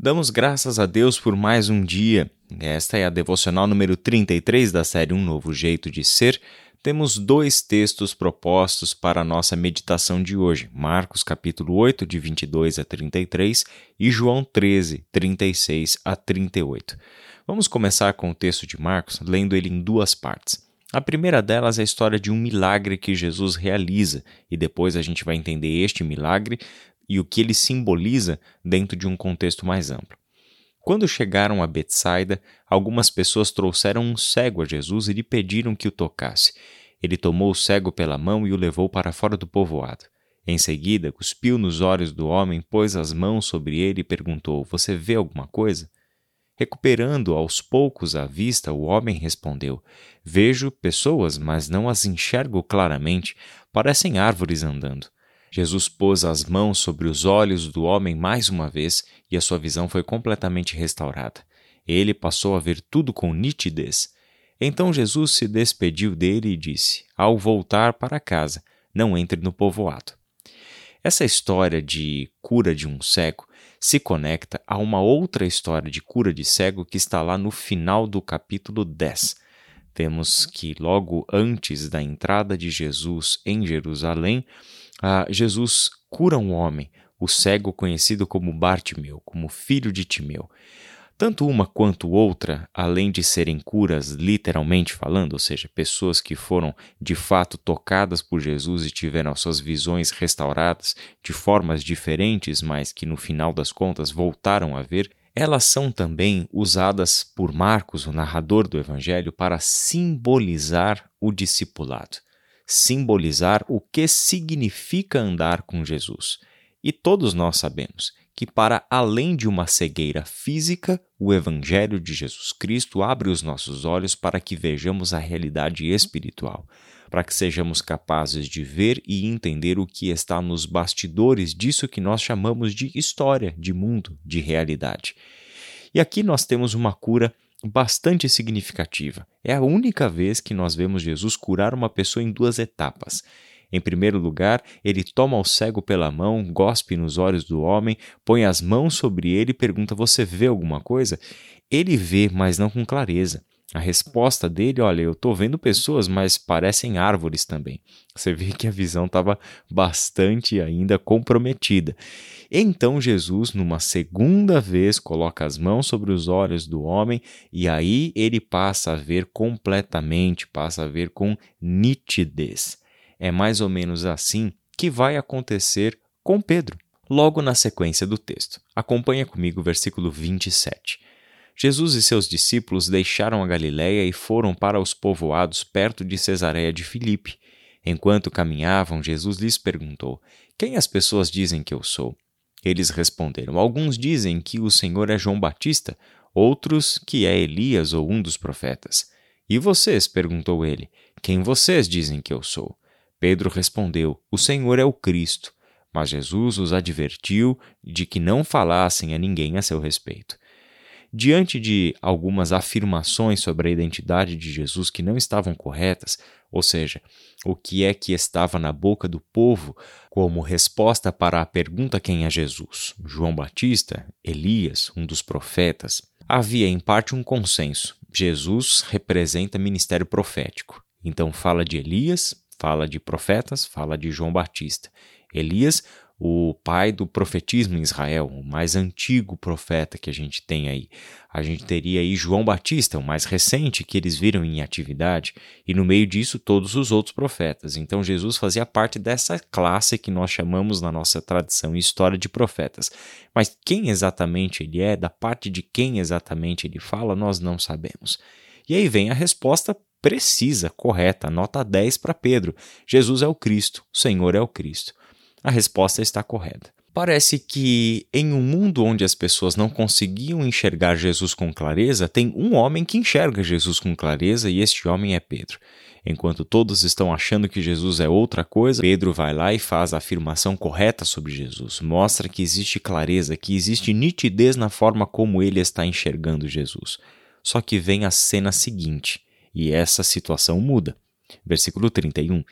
Damos graças a Deus por mais um dia. Esta é a devocional número 33 da série Um Novo Jeito de Ser. Temos dois textos propostos para a nossa meditação de hoje: Marcos capítulo 8, de 22 a 33 e João 13, 36 a 38. Vamos começar com o texto de Marcos, lendo ele em duas partes. A primeira delas é a história de um milagre que Jesus realiza, e depois a gente vai entender este milagre e o que ele simboliza dentro de um contexto mais amplo. Quando chegaram a Betsaida, algumas pessoas trouxeram um cego a Jesus e lhe pediram que o tocasse. Ele tomou o cego pela mão e o levou para fora do povoado. Em seguida, cuspiu nos olhos do homem, pôs as mãos sobre ele e perguntou: Você vê alguma coisa? Recuperando aos poucos a vista, o homem respondeu: Vejo pessoas, mas não as enxergo claramente, parecem árvores andando. Jesus pôs as mãos sobre os olhos do homem mais uma vez e a sua visão foi completamente restaurada. Ele passou a ver tudo com nitidez. Então Jesus se despediu dele e disse: Ao voltar para casa, não entre no povoado. Essa história de cura de um cego se conecta a uma outra história de cura de cego que está lá no final do capítulo 10. Temos que, logo antes da entrada de Jesus em Jerusalém, ah, Jesus cura um homem, o cego conhecido como Bartimeu, como filho de Timeu. Tanto uma quanto outra, além de serem curas literalmente falando, ou seja, pessoas que foram de fato tocadas por Jesus e tiveram suas visões restauradas de formas diferentes, mas que no final das contas voltaram a ver, elas são também usadas por Marcos, o narrador do Evangelho, para simbolizar o discipulado simbolizar o que significa andar com Jesus. E todos nós sabemos que, para além de uma cegueira física, o Evangelho de Jesus Cristo abre os nossos olhos para que vejamos a realidade espiritual, para que sejamos capazes de ver e entender o que está nos bastidores disso que nós chamamos de história, de mundo, de realidade. E aqui nós temos uma cura bastante significativa. É a única vez que nós vemos Jesus curar uma pessoa em duas etapas. Em primeiro lugar, ele toma o cego pela mão, gospe nos olhos do homem, põe as mãos sobre ele e pergunta: Você vê alguma coisa? Ele vê, mas não com clareza. A resposta dele, olha, eu estou vendo pessoas, mas parecem árvores também. Você vê que a visão estava bastante ainda comprometida. Então Jesus, numa segunda vez, coloca as mãos sobre os olhos do homem e aí ele passa a ver completamente, passa a ver com nitidez. É mais ou menos assim que vai acontecer com Pedro, logo na sequência do texto. Acompanha comigo o versículo 27. Jesus e seus discípulos deixaram a Galiléia e foram para os povoados perto de Cesareia de Filipe. Enquanto caminhavam, Jesus lhes perguntou: Quem as pessoas dizem que eu sou? Eles responderam: Alguns dizem que o Senhor é João Batista, outros que é Elias ou um dos profetas. E vocês? perguntou ele: Quem vocês dizem que eu sou? Pedro respondeu: O Senhor é o Cristo. Mas Jesus os advertiu de que não falassem a ninguém a seu respeito. Diante de algumas afirmações sobre a identidade de Jesus que não estavam corretas, ou seja, o que é que estava na boca do povo como resposta para a pergunta quem é Jesus? João Batista? Elias? Um dos profetas? Havia em parte um consenso. Jesus representa ministério profético. Então fala de Elias, fala de profetas, fala de João Batista. Elias, o pai do profetismo em Israel, o mais antigo profeta que a gente tem aí. A gente teria aí João Batista, o mais recente que eles viram em atividade, e no meio disso todos os outros profetas. Então Jesus fazia parte dessa classe que nós chamamos na nossa tradição e história de profetas. Mas quem exatamente ele é, da parte de quem exatamente ele fala, nós não sabemos. E aí vem a resposta precisa, correta, nota 10 para Pedro. Jesus é o Cristo, o Senhor é o Cristo a resposta está correta. Parece que em um mundo onde as pessoas não conseguiam enxergar Jesus com clareza, tem um homem que enxerga Jesus com clareza e este homem é Pedro. Enquanto todos estão achando que Jesus é outra coisa, Pedro vai lá e faz a afirmação correta sobre Jesus. Mostra que existe clareza, que existe nitidez na forma como ele está enxergando Jesus. Só que vem a cena seguinte e essa situação muda. Versículo 31.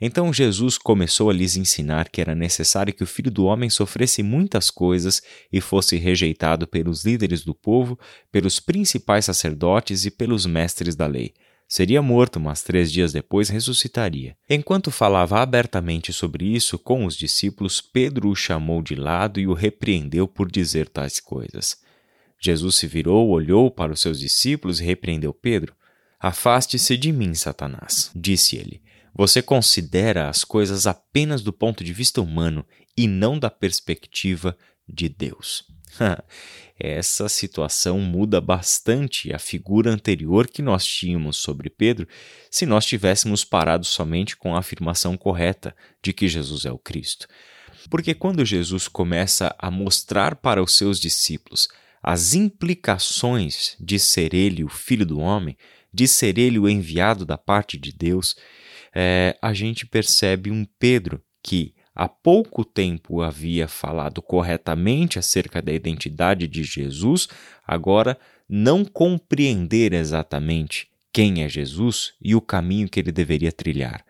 Então Jesus começou a lhes ensinar que era necessário que o filho do homem sofresse muitas coisas e fosse rejeitado pelos líderes do povo, pelos principais sacerdotes e pelos mestres da lei. Seria morto, mas três dias depois ressuscitaria. Enquanto falava abertamente sobre isso com os discípulos, Pedro o chamou de lado e o repreendeu por dizer tais coisas. Jesus se virou, olhou para os seus discípulos e repreendeu Pedro. Afaste-se de mim, Satanás, disse ele. Você considera as coisas apenas do ponto de vista humano e não da perspectiva de Deus. Essa situação muda bastante a figura anterior que nós tínhamos sobre Pedro se nós tivéssemos parado somente com a afirmação correta de que Jesus é o Cristo. Porque quando Jesus começa a mostrar para os seus discípulos as implicações de ser ele o filho do homem, de ser ele o enviado da parte de Deus, é, a gente percebe um Pedro que há pouco tempo havia falado corretamente acerca da identidade de Jesus, agora não compreender exatamente quem é Jesus e o caminho que ele deveria trilhar.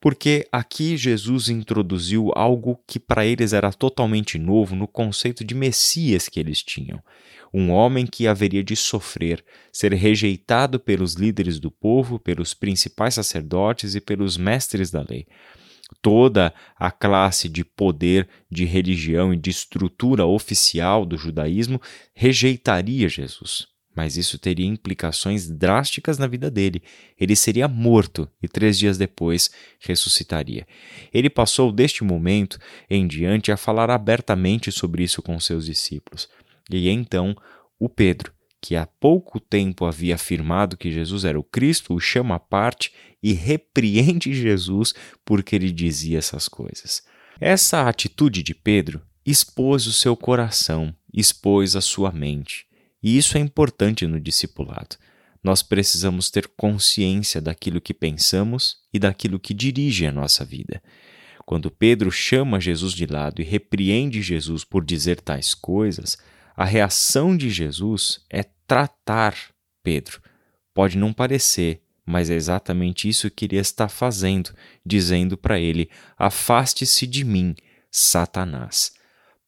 Porque aqui Jesus introduziu algo que para eles era totalmente novo no conceito de Messias que eles tinham um homem que haveria de sofrer, ser rejeitado pelos líderes do povo, pelos principais sacerdotes e pelos mestres da lei. Toda a classe de poder, de religião e de estrutura oficial do judaísmo rejeitaria Jesus. Mas isso teria implicações drásticas na vida dele. Ele seria morto e três dias depois ressuscitaria. Ele passou deste momento em diante a falar abertamente sobre isso com seus discípulos. E então o Pedro, que há pouco tempo havia afirmado que Jesus era o Cristo, o chama à parte e repreende Jesus porque ele dizia essas coisas. Essa atitude de Pedro expôs o seu coração, expôs a sua mente. E isso é importante no discipulado. Nós precisamos ter consciência daquilo que pensamos e daquilo que dirige a nossa vida. Quando Pedro chama Jesus de lado e repreende Jesus por dizer tais coisas, a reação de Jesus é tratar Pedro. Pode não parecer, mas é exatamente isso que ele está fazendo, dizendo para ele: Afaste-se de mim, Satanás.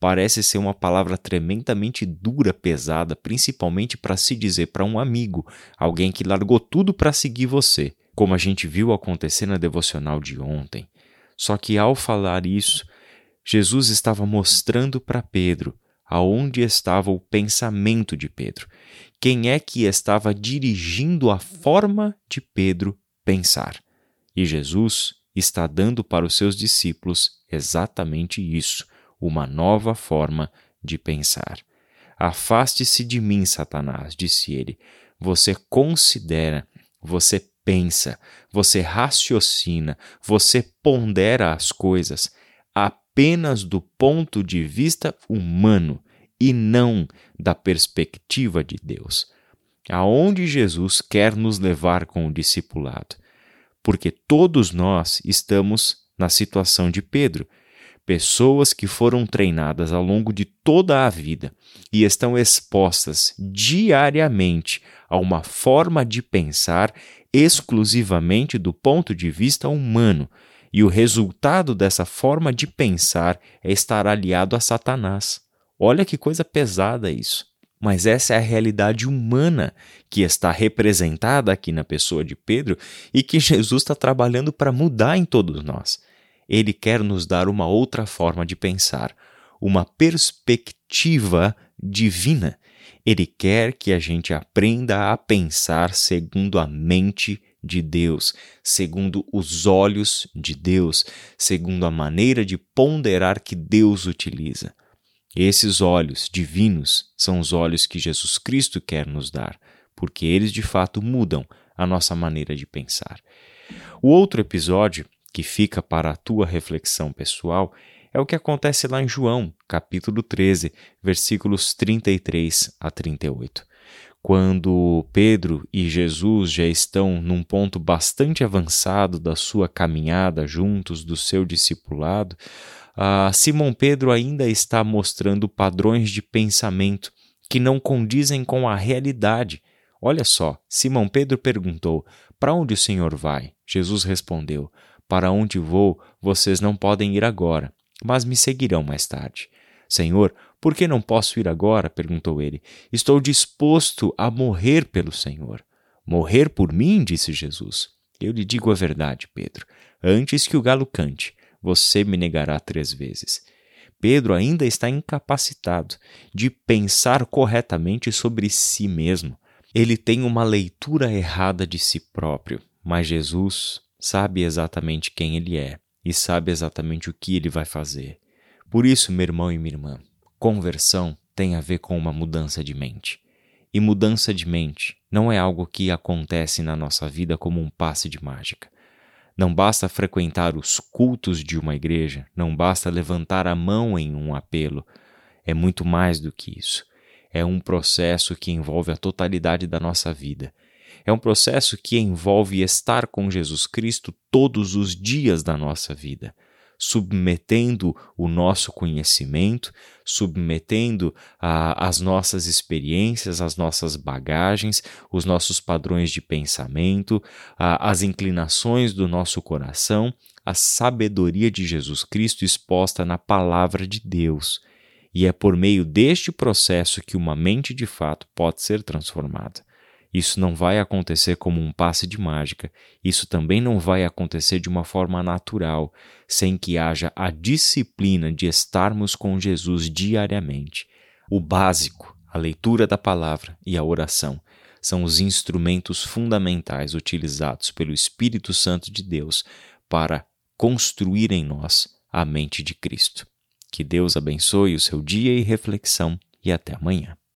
Parece ser uma palavra tremendamente dura, pesada, principalmente para se dizer para um amigo, alguém que largou tudo para seguir você, como a gente viu acontecer na devocional de ontem. Só que ao falar isso, Jesus estava mostrando para Pedro aonde estava o pensamento de Pedro. Quem é que estava dirigindo a forma de Pedro pensar? E Jesus está dando para os seus discípulos exatamente isso, uma nova forma de pensar. Afaste-se de mim, Satanás, disse ele. Você considera, você pensa, você raciocina, você pondera as coisas apenas do ponto de vista humano e não da perspectiva de Deus. Aonde Jesus quer nos levar com o discipulado? Porque todos nós estamos na situação de Pedro, pessoas que foram treinadas ao longo de toda a vida e estão expostas diariamente a uma forma de pensar exclusivamente do ponto de vista humano, e o resultado dessa forma de pensar é estar aliado a Satanás. Olha que coisa pesada isso. Mas essa é a realidade humana que está representada aqui na pessoa de Pedro e que Jesus está trabalhando para mudar em todos nós. Ele quer nos dar uma outra forma de pensar, uma perspectiva divina. Ele quer que a gente aprenda a pensar segundo a mente de Deus, segundo os olhos de Deus, segundo a maneira de ponderar que Deus utiliza. Esses olhos divinos são os olhos que Jesus Cristo quer nos dar, porque eles de fato mudam a nossa maneira de pensar. O outro episódio que fica para a tua reflexão pessoal é o que acontece lá em João, capítulo 13, versículos 33 a 38 quando Pedro e Jesus já estão num ponto bastante avançado da sua caminhada juntos, do seu discipulado, Simão Pedro ainda está mostrando padrões de pensamento que não condizem com a realidade. Olha só, Simão Pedro perguntou: Para onde o Senhor vai? Jesus respondeu: Para onde vou, vocês não podem ir agora, mas me seguirão mais tarde. Senhor, por que não posso ir agora? perguntou ele. Estou disposto a morrer pelo Senhor. Morrer por mim? disse Jesus. Eu lhe digo a verdade, Pedro. Antes que o galo cante, você me negará três vezes. Pedro ainda está incapacitado de pensar corretamente sobre si mesmo. Ele tem uma leitura errada de si próprio, mas Jesus sabe exatamente quem ele é e sabe exatamente o que ele vai fazer. Por isso, meu irmão e minha irmã, conversão tem a ver com uma mudança de mente. E mudança de mente não é algo que acontece na nossa vida como um passe de mágica. Não basta frequentar os cultos de uma igreja, não basta levantar a mão em um apelo. É muito mais do que isso. É um processo que envolve a totalidade da nossa vida. É um processo que envolve estar com Jesus Cristo todos os dias da nossa vida submetendo o nosso conhecimento, submetendo a, as nossas experiências, as nossas bagagens, os nossos padrões de pensamento, a, as inclinações do nosso coração, a sabedoria de Jesus Cristo exposta na palavra de Deus. E é por meio deste processo que uma mente de fato pode ser transformada. Isso não vai acontecer como um passe de mágica. Isso também não vai acontecer de uma forma natural, sem que haja a disciplina de estarmos com Jesus diariamente. O básico, a leitura da palavra e a oração, são os instrumentos fundamentais utilizados pelo Espírito Santo de Deus para construir em nós a mente de Cristo. Que Deus abençoe o seu dia e reflexão e até amanhã.